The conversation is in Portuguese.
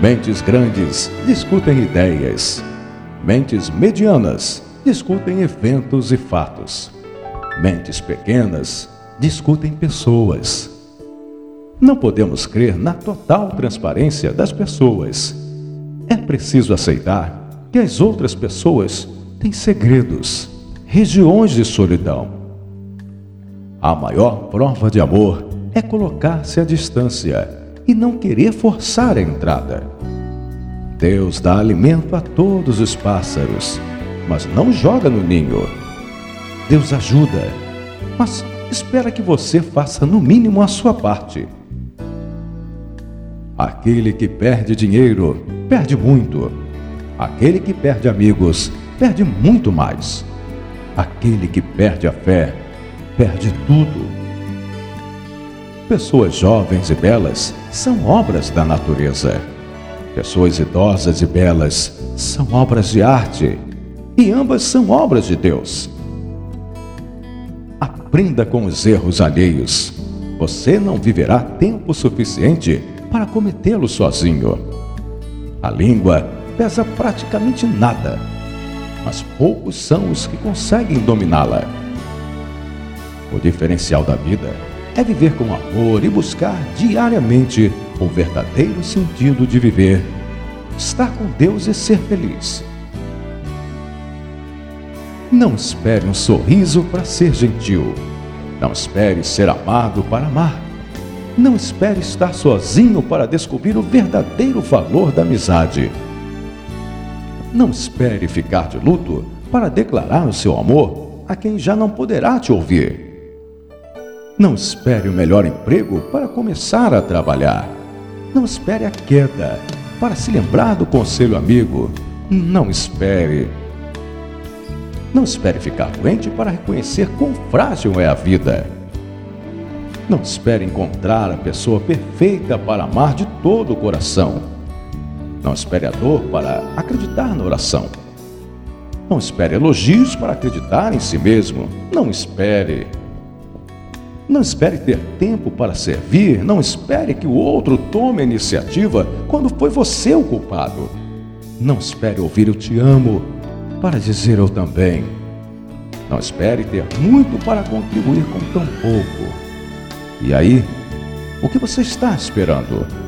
Mentes grandes discutem ideias. Mentes medianas discutem eventos e fatos. Mentes pequenas discutem pessoas. Não podemos crer na total transparência das pessoas. É preciso aceitar que as outras pessoas têm segredos, regiões de solidão. A maior prova de amor é colocar-se à distância e não querer forçar a entrada. Deus dá alimento a todos os pássaros, mas não joga no ninho. Deus ajuda, mas espera que você faça no mínimo a sua parte. Aquele que perde dinheiro, perde muito. Aquele que perde amigos, perde muito mais. Aquele que perde a fé, perde tudo. Pessoas jovens e belas são obras da natureza. Pessoas idosas e belas são obras de arte. E ambas são obras de Deus. Aprenda com os erros alheios. Você não viverá tempo suficiente para cometê-los sozinho. A língua pesa praticamente nada, mas poucos são os que conseguem dominá-la. O diferencial da vida é viver com amor e buscar diariamente o verdadeiro sentido de viver, estar com Deus e ser feliz. Não espere um sorriso para ser gentil. Não espere ser amado para amar. Não espere estar sozinho para descobrir o verdadeiro valor da amizade. Não espere ficar de luto para declarar o seu amor a quem já não poderá te ouvir. Não espere o melhor emprego para começar a trabalhar. Não espere a queda para se lembrar do conselho amigo. Não espere. Não espere ficar doente para reconhecer quão frágil é a vida. Não espere encontrar a pessoa perfeita para amar de todo o coração. Não espere a dor para acreditar na oração. Não espere elogios para acreditar em si mesmo. Não espere. Não espere ter tempo para servir, não espere que o outro tome a iniciativa quando foi você o culpado. Não espere ouvir eu te amo para dizer eu também. Não espere ter muito para contribuir com tão pouco. E aí, o que você está esperando?